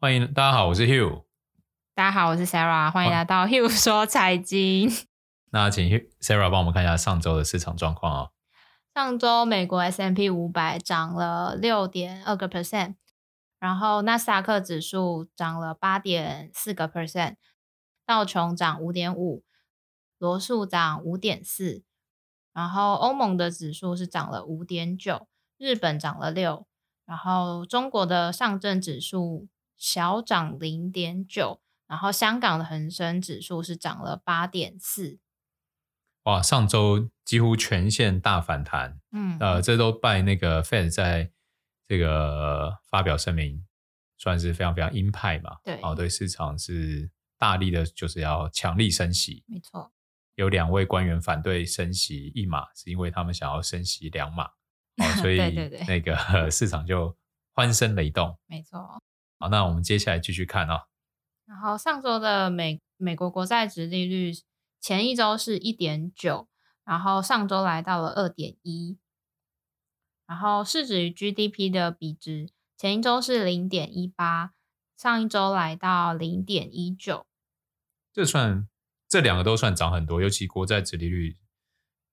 欢迎大家好，我是 Hugh。大家好，我是 Sarah，欢迎来到 Hugh 说财经。那请 Sarah 帮我们看一下上周的市场状况啊。上周美国 S M P 五百涨了六点二个 percent，然后纳斯达克指数涨了八点四个 percent，道琼涨五点五，罗素涨五点四，然后欧盟的指数是涨了五点九，日本涨了六，然后中国的上证指数小涨零点九。然后香港的恒生指数是涨了八点四，哇！上周几乎全线大反弹，嗯，呃，这都拜那个 Fed 在这个发表声明，算是非常非常鹰派嘛，对，哦，对市场是大力的，就是要强力升息，没错。有两位官员反对升息一码，是因为他们想要升息两码，哦，所以那个 市场就欢声雷动，没错。好，那我们接下来继续看啊、哦。然后上周的美美国国债值利率前一周是一点九，然后上周来到了二点一，然后市值与 GDP 的比值前一周是零点一八，上一周来到零点一九。这算这两个都算涨很多，尤其国债殖利率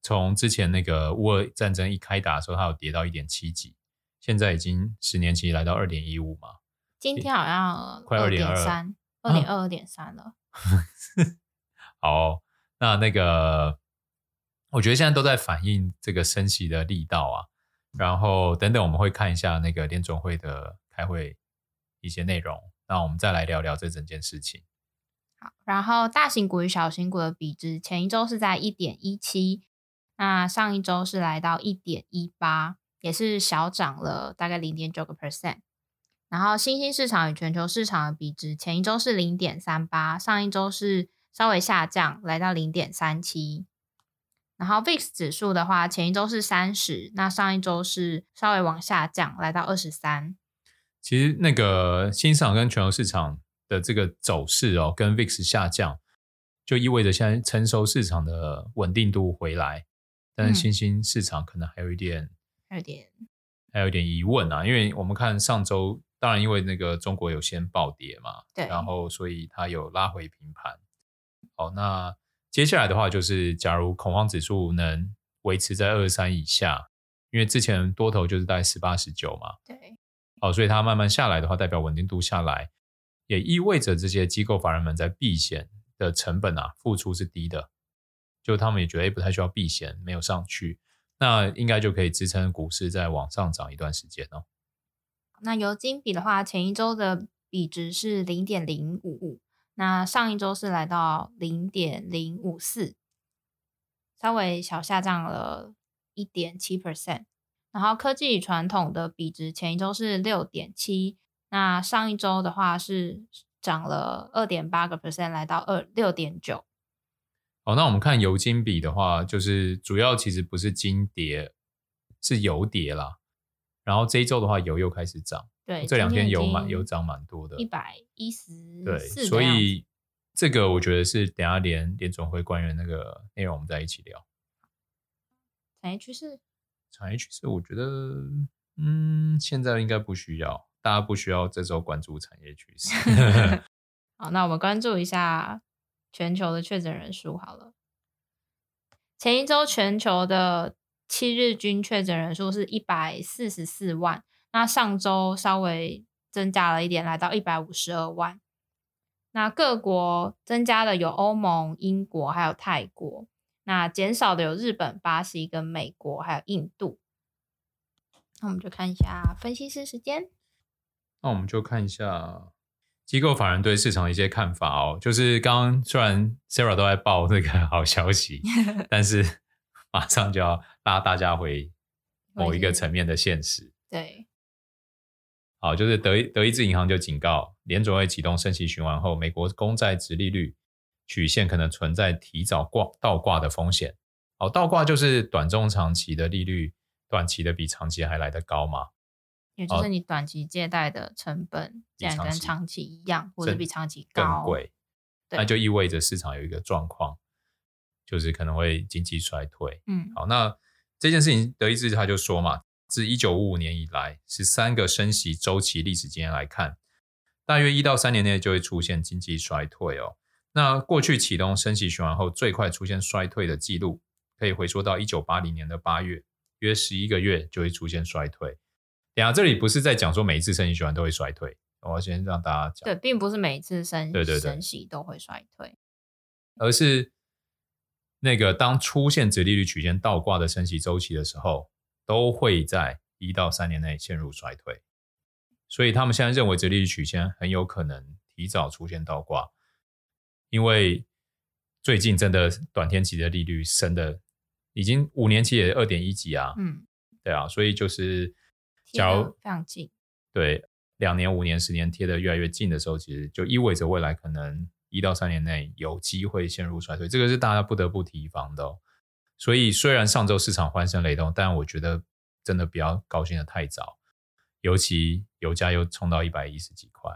从之前那个乌俄战争一开打的时候，它有跌到一点七几，现在已经十年期来到二点一五嘛，今天好像快二点三。二点二、二点三了。好、哦，那那个，我觉得现在都在反映这个升息的力道啊。然后等等，我们会看一下那个联总会的开会一些内容。那我们再来聊聊这整件事情。好，然后大型股与小型股的比值，前一周是在一点一七，那上一周是来到一点一八，也是小涨了大概零点九个 percent。然后新兴市场与全球市场的比值，前一周是零点三八，上一周是稍微下降，来到零点三七。然后 VIX 指数的话，前一周是三十，那上一周是稍微往下降，来到二十三。其实那个新兴市场跟全球市场的这个走势哦，跟 VIX 下降，就意味着现在成熟市场的稳定度回来，但是新兴市场可能还有一点，嗯、还有点，还有点疑问啊，因为我们看上周。当然，因为那个中国有先暴跌嘛，对，然后所以它有拉回平盘。好，那接下来的话就是，假如恐慌指数能维持在二十三以下，因为之前多头就是在十八、十九嘛，对，好，所以它慢慢下来的话，代表稳定度下来，也意味着这些机构法人们在避险的成本啊，付出是低的，就他们也觉得不太需要避险，没有上去，那应该就可以支撑股市再往上涨一段时间哦。那油金比的话，前一周的比值是零点零五五，那上一周是来到零点零五四，稍微小下降了一点七 percent。然后科技与传统的比值前一周是六点七，那上一周的话是涨了二点八个 percent，来到二六点九。好，那我们看油金比的话，就是主要其实不是金跌，是油跌啦。然后这一周的话，油又开始涨。对，这两天油蛮油涨蛮多的，一百一十。对，所以这个我觉得是等下连联总会官员那个内容，我们再一起聊。产业趋势，产业趋势，我觉得嗯，现在应该不需要，大家不需要这周关注产业趋势。好，那我们关注一下全球的确诊人数好了。前一周全球的。七日均确诊人数是一百四十四万，那上周稍微增加了一点，来到一百五十二万。那各国增加的有欧盟、英国还有泰国，那减少的有日本、巴西跟美国还有印度。那我们就看一下分析师时间。那我们就看一下机构法人对市场的一些看法哦。就是刚刚虽然 Sarah 都在报这个好消息，但是。马上就要拉大家回某一个层面的现实。对，好，就是德德意志银行就警告，联准会启动升息循环后，美国公债殖利率曲线可能存在提早挂倒挂的风险。好，倒挂就是短中长期的利率，短期的比长期还来得高嘛？也就是你短期借贷的成本竟然跟长期一样，或者比长期高更贵，那就意味着市场有一个状况。就是可能会经济衰退，嗯，好，那这件事情，德意志他就说嘛，自一九五五年以来十三个升息周期历史经验来看，大约一到三年内就会出现经济衰退哦。那过去启动升息循环后最快出现衰退的记录，可以回溯到一九八零年的八月，约十一个月就会出现衰退。等下这里不是在讲说每一次升息循环都会衰退，我要先让大家讲，对，并不是每一次升对对对。升息都会衰退，而是那个当出现直利率曲线倒挂的升息周期的时候，都会在一到三年内陷入衰退。所以他们现在认为直利率曲线很有可能提早出现倒挂。因为最近真的短天期的利率升的已经五年期也二点一几啊，嗯，对啊，所以就是假如非常近，对，两年、五年、十年贴的越来越近的时候，其实就意味着未来可能一到三年内有机会陷入衰退，这个是大家不得不提防的哦。所以虽然上周市场欢声雷动，但我觉得真的不要高兴的太早，尤其油价又冲到一百一十几块，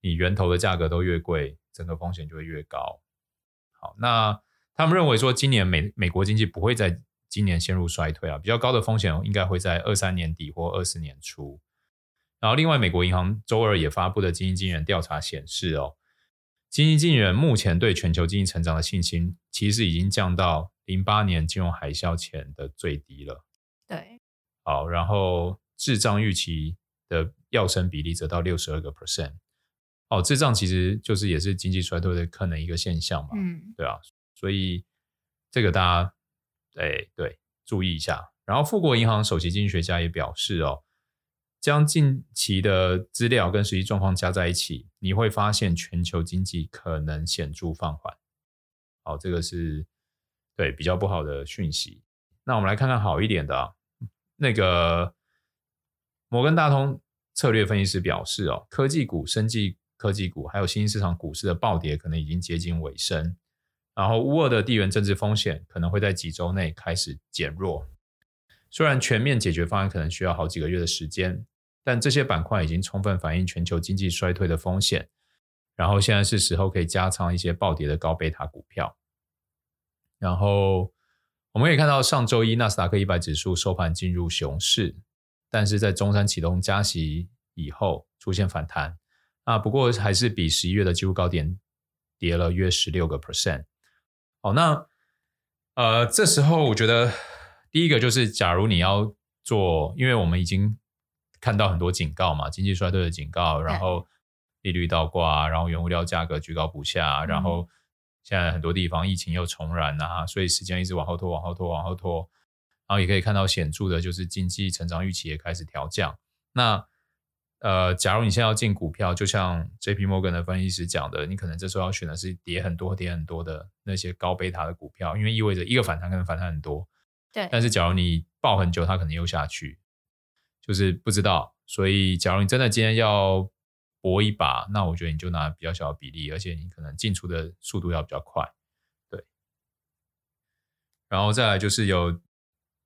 你源头的价格都越贵。整个风险就会越高。好，那他们认为说，今年美美国经济不会在今年陷入衰退啊，比较高的风险应该会在二三年底或二四年初。然后，另外，美国银行周二也发布的经济经理人调查显示，哦，经济经理人目前对全球经济成长的信心，其实已经降到零八年金融海啸前的最低了。对，好，然后滞胀预期的要升比例则到六十二个 percent。哦，滞胀其实就是也是经济衰退的可能一个现象嘛，嗯，对啊，所以这个大家哎对注意一下。然后富国银行首席经济学家也表示哦，将近期的资料跟实际状况加在一起，你会发现全球经济可能显著放缓。好，这个是对比较不好的讯息。那我们来看看好一点的啊，那个摩根大通策略分析师表示哦，科技股、生技。科技股还有新兴市场股市的暴跌可能已经接近尾声，然后乌俄的地缘政治风险可能会在几周内开始减弱。虽然全面解决方案可能需要好几个月的时间，但这些板块已经充分反映全球经济衰退的风险。然后现在是时候可以加仓一些暴跌的高贝塔股票。然后我们可以看到上周一纳斯达克一百指数收盘进入熊市，但是在中山启动加息以后出现反弹。啊，不过还是比十一月的几乎高点跌了约十六个 percent。好，那呃，这时候我觉得第一个就是，假如你要做，因为我们已经看到很多警告嘛，经济衰退的警告，然后利率倒挂，然后原物料价格居高不下，然后现在很多地方疫情又重燃啊，所以时间一直往后拖，往后拖，往后拖，然后也可以看到显著的就是经济成长预期也开始调降。那呃，假如你现在要进股票，就像 JP Morgan 的分析师讲的，你可能这时候要选的是跌很多、跌很多的那些高贝塔的股票，因为意味着一个反弹可能反弹很多。对。但是假如你抱很久，它可能又下去，就是不知道。所以，假如你真的今天要搏一把，那我觉得你就拿比较小的比例，而且你可能进出的速度要比较快。对。然后再来就是有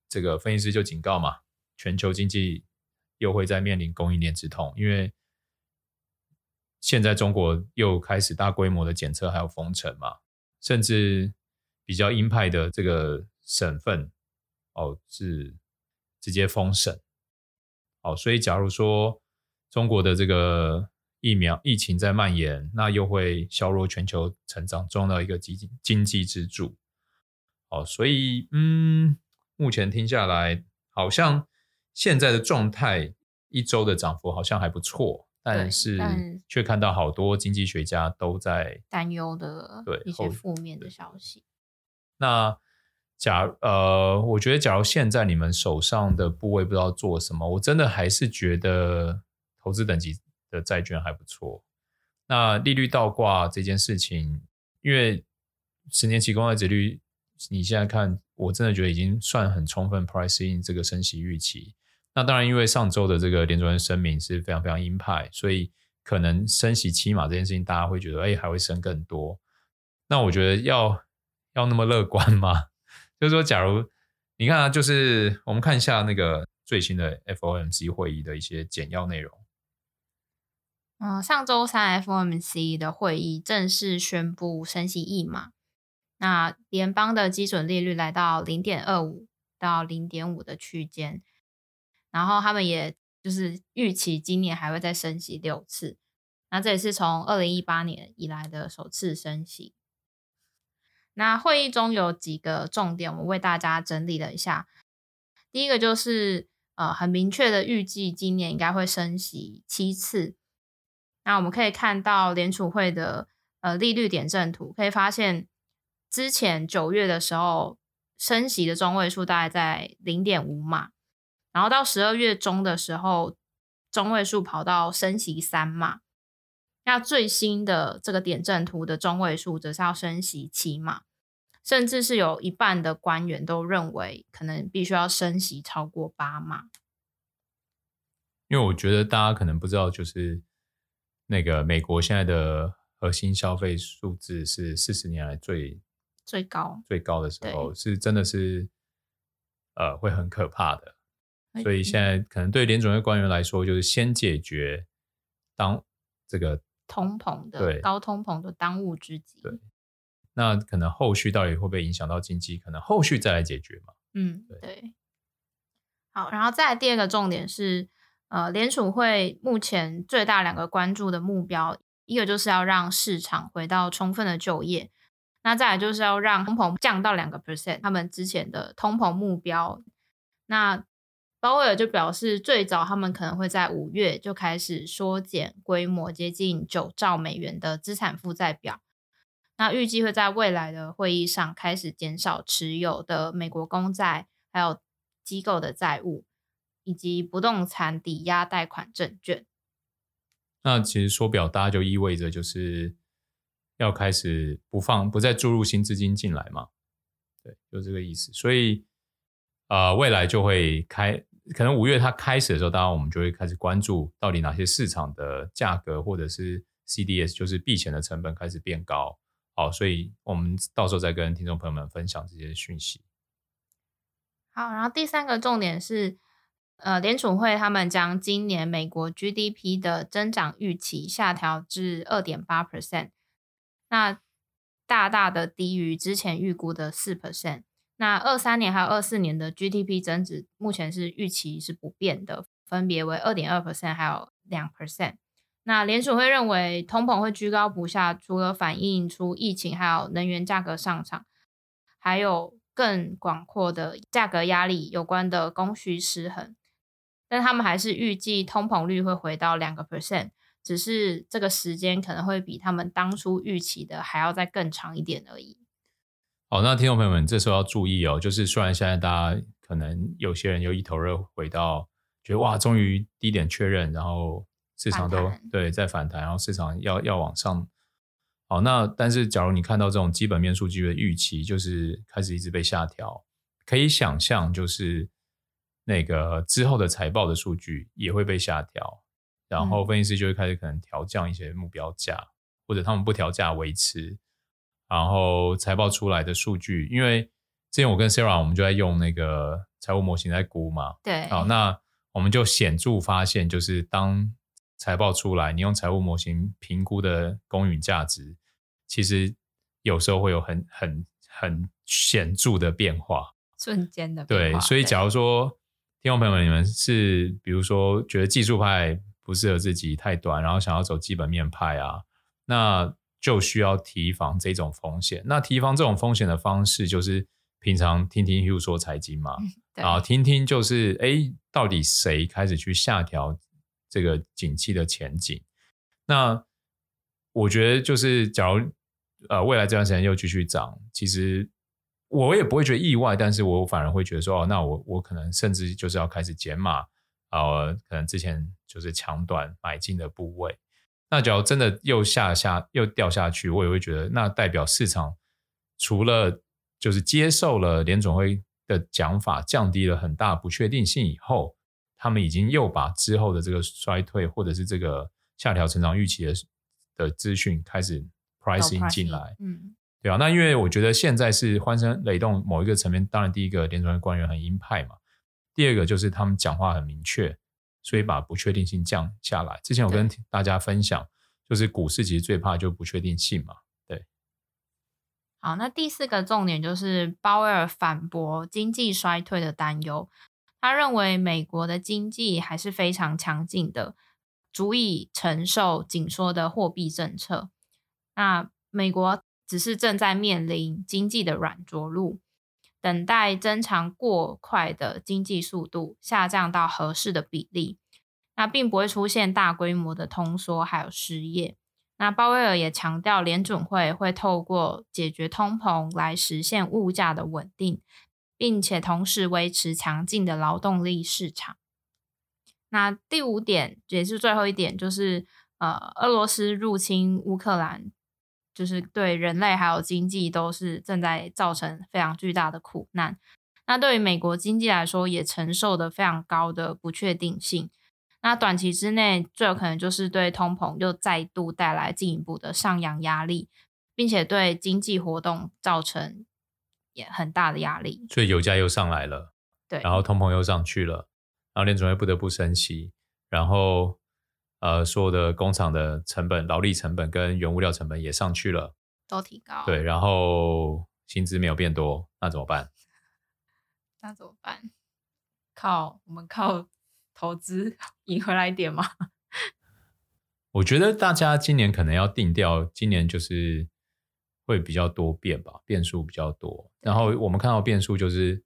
这个分析师就警告嘛，全球经济。又会在面临供应链之痛，因为现在中国又开始大规模的检测还有封城嘛，甚至比较鹰派的这个省份哦是直接封省，哦，所以假如说中国的这个疫苗疫情在蔓延，那又会削弱全球成长中的一个经经济支柱，哦，所以嗯，目前听下来好像。现在的状态，一周的涨幅好像还不错，但是却看到好多经济学家都在担忧的，对一些负面的消息。那假呃，我觉得假如现在你们手上的部位不知道做什么，我真的还是觉得投资等级的债券还不错。那利率倒挂这件事情，因为十年期公债殖率，你现在看，我真的觉得已经算很充分 pricing 这个升息预期。那当然，因为上周的这个联储会声明是非常非常鹰派，所以可能升息期码这件事情，大家会觉得，哎，还会升更多。那我觉得要要那么乐观吗？就是说，假如你看啊，就是我们看一下那个最新的 FOMC 会议的一些简要内容。嗯，上周三 FOMC 的会议正式宣布升息一码，那联邦的基准利率来到零点二五到零点五的区间。然后他们也就是预期今年还会再升息六次，那这也是从二零一八年以来的首次升息。那会议中有几个重点，我为大家整理了一下。第一个就是呃，很明确的预计今年应该会升息七次。那我们可以看到联储会的呃利率点阵图，可以发现之前九月的时候升息的中位数大概在零点五码，然后到十二月中的时候中位数跑到升息三码。那最新的这个点阵图的中位数则是要升息七码，甚至是有一半的官员都认为可能必须要升息超过八码。因为我觉得大家可能不知道，就是那个美国现在的核心消费数字是四十年来最最高最高的时候，是真的是呃会很可怕的。所以现在可能对联准会官员来说，就是先解决当这个。通膨的高通膨的当务之急。对，那可能后续到底会不会影响到经济？可能后续再来解决嘛。嗯，对。对好，然后再来第二个重点是，呃，联储会目前最大两个关注的目标，一个就是要让市场回到充分的就业，那再来就是要让通膨降到两个 percent，他们之前的通膨目标。那鲍威尔就表示，最早他们可能会在五月就开始缩减规模接近九兆美元的资产负债表。那预计会在未来的会议上开始减少持有的美国公债，还有机构的债务，以及不动产抵押贷款证券。那其实缩表，大家就意味着就是要开始不放，不再注入新资金进来嘛？对，就这个意思。所以，呃，未来就会开。可能五月它开始的时候，当然我们就会开始关注到底哪些市场的价格或者是 CDS，就是避险的成本开始变高。好，所以我们到时候再跟听众朋友们分享这些讯息。好，然后第三个重点是，呃，联储会他们将今年美国 GDP 的增长预期下调至二点八 percent，那大大的低于之前预估的四 percent。那二三年还有二四年的 GDP 增值，目前是预期是不变的，分别为二点二 percent 还有两 percent。那联储会认为通膨会居高不下，除了反映出疫情还有能源价格上涨，还有更广阔的价格压力有关的供需失衡。但他们还是预计通膨率会回到两个 percent，只是这个时间可能会比他们当初预期的还要再更长一点而已。好，那听众朋友们，这时候要注意哦，就是虽然现在大家可能有些人又一头热回到，觉得哇，终于低点确认，然后市场都对在反弹，然后市场要要往上。好，那但是假如你看到这种基本面数据的预期，就是开始一直被下调，可以想象就是那个之后的财报的数据也会被下调，然后分析师就会开始可能调降一些目标价，嗯、或者他们不调价维持。然后财报出来的数据，因为之前我跟 Sarah 我们就在用那个财务模型在估嘛，对，好，那我们就显著发现，就是当财报出来，你用财务模型评估的公允价值，其实有时候会有很很很显著的变化，瞬间的变化。对，所以假如说听众朋友们，你们是比如说觉得技术派不适合自己太短，然后想要走基本面派啊，那。就需要提防这种风险。那提防这种风险的方式，就是平常听听 Hugh 说财经嘛，然后听听就是，哎，到底谁开始去下调这个景气的前景？那我觉得就是，假如呃未来这段时间又继续涨，其实我也不会觉得意外，但是我反而会觉得说，哦，那我我可能甚至就是要开始减码，呃，可能之前就是抢短买进的部位。那假如真的又下下又掉下去，我也会觉得，那代表市场除了就是接受了联总会的讲法，降低了很大不确定性以后，他们已经又把之后的这个衰退或者是这个下调成长预期的的资讯开始 pricing 进来，嗯，对啊。那因为我觉得现在是欢声雷动某一个层面，当然第一个联储会官员很鹰派嘛，第二个就是他们讲话很明确。所以把不确定性降下来。之前我跟大家分享，就是股市其实最怕就不确定性嘛。对。好，那第四个重点就是鲍威尔反驳经济衰退的担忧。他认为美国的经济还是非常强劲的，足以承受紧缩的货币政策。那美国只是正在面临经济的软着陆，等待增长过快的经济速度下降到合适的比例，那并不会出现大规模的通缩还有失业。那鲍威尔也强调，联准会会透过解决通膨来实现物价的稳定，并且同时维持强劲的劳动力市场。那第五点也是最后一点，就是呃，俄罗斯入侵乌克兰，就是对人类还有经济都是正在造成非常巨大的苦难。那对于美国经济来说，也承受的非常高的不确定性。那短期之内最有可能就是对通膨又再度带来进一步的上扬压力，并且对经济活动造成也很大的压力。所以油价又上来了，对，然后通膨又上去了，然后联准会不得不升息，然后呃，所有的工厂的成本、劳力成本跟原物料成本也上去了，都提高。对，然后薪资没有变多，那怎么办？那怎么办？靠，我们靠。投资赢回来一点吗？我觉得大家今年可能要定调，今年就是会比较多变吧，变数比较多。然后我们看到变数就是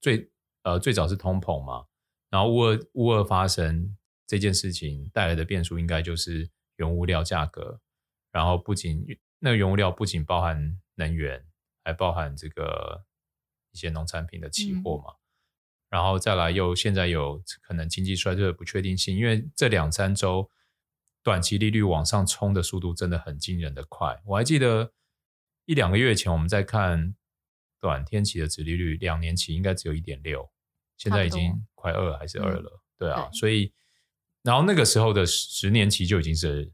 最呃最早是通膨嘛，然后乌俄乌俄发生这件事情带来的变数，应该就是原物料价格。然后不仅那个原物料不仅包含能源，还包含这个一些农产品的期货嘛。嗯然后再来，又现在有可能经济衰退的不确定性，因为这两三周短期利率往上冲的速度真的很惊人的快。我还记得一两个月前我们在看短天期的殖利率，两年期应该只有一点六，现在已经快二还是二了，对啊，所以然后那个时候的十年期就已经是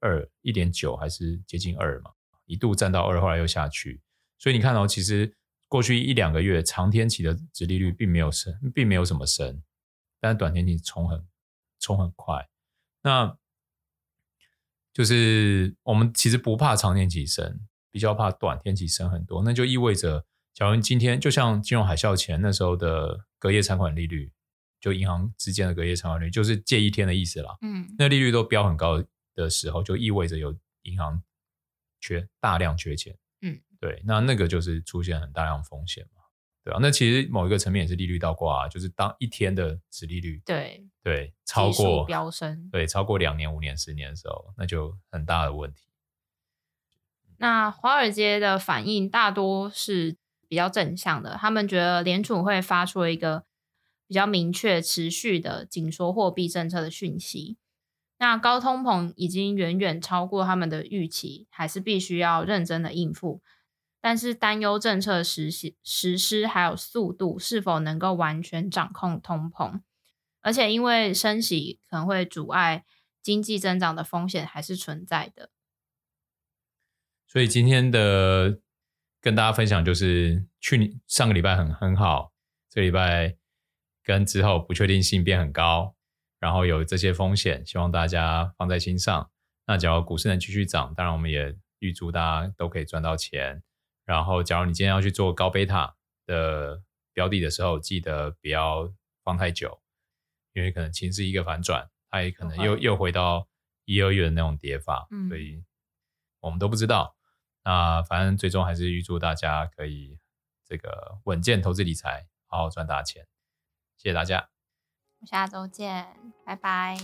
二一点九还是接近二嘛，一度站到二，后来又下去，所以你看到其实。过去一两个月，长天期的殖利率并没有升，并没有什么升，但是短天期冲很冲很快。那就是我们其实不怕长天期升，比较怕短天期升很多。那就意味着，假如今天就像金融海啸前那时候的隔夜偿款利率，就银行之间的隔夜偿款率，就是借一天的意思啦。嗯，那利率都飙很高的时候，就意味着有银行缺大量缺钱。嗯对，那那个就是出现很大量风险嘛，对啊，那其实某一个层面也是利率倒挂啊，就是当一天的殖利率对对超过飙升，对超过两年、五年、十年的时候，那就很大的问题。那华尔街的反应大多是比较正向的，他们觉得联储会发出一个比较明确、持续的紧缩货币政策的讯息。那高通膨已经远远超过他们的预期，还是必须要认真的应付。但是担忧政策实施实施还有速度是否能够完全掌控通膨，而且因为升息可能会阻碍经济增长的风险还是存在的。所以今天的跟大家分享就是，去年上个礼拜很很好，这个礼拜跟之后不确定性变很高，然后有这些风险，希望大家放在心上。那假如股市能继续涨，当然我们也预祝大家都可以赚到钱。然后，假如你今天要去做高贝塔的标的的时候，记得不要放太久，因为可能情势一个反转，它也可能又又回到一二月的那种跌法，嗯，所以我们都不知道。那反正最终还是预祝大家可以这个稳健投资理财，好好赚大钱。谢谢大家，我下周见，拜拜。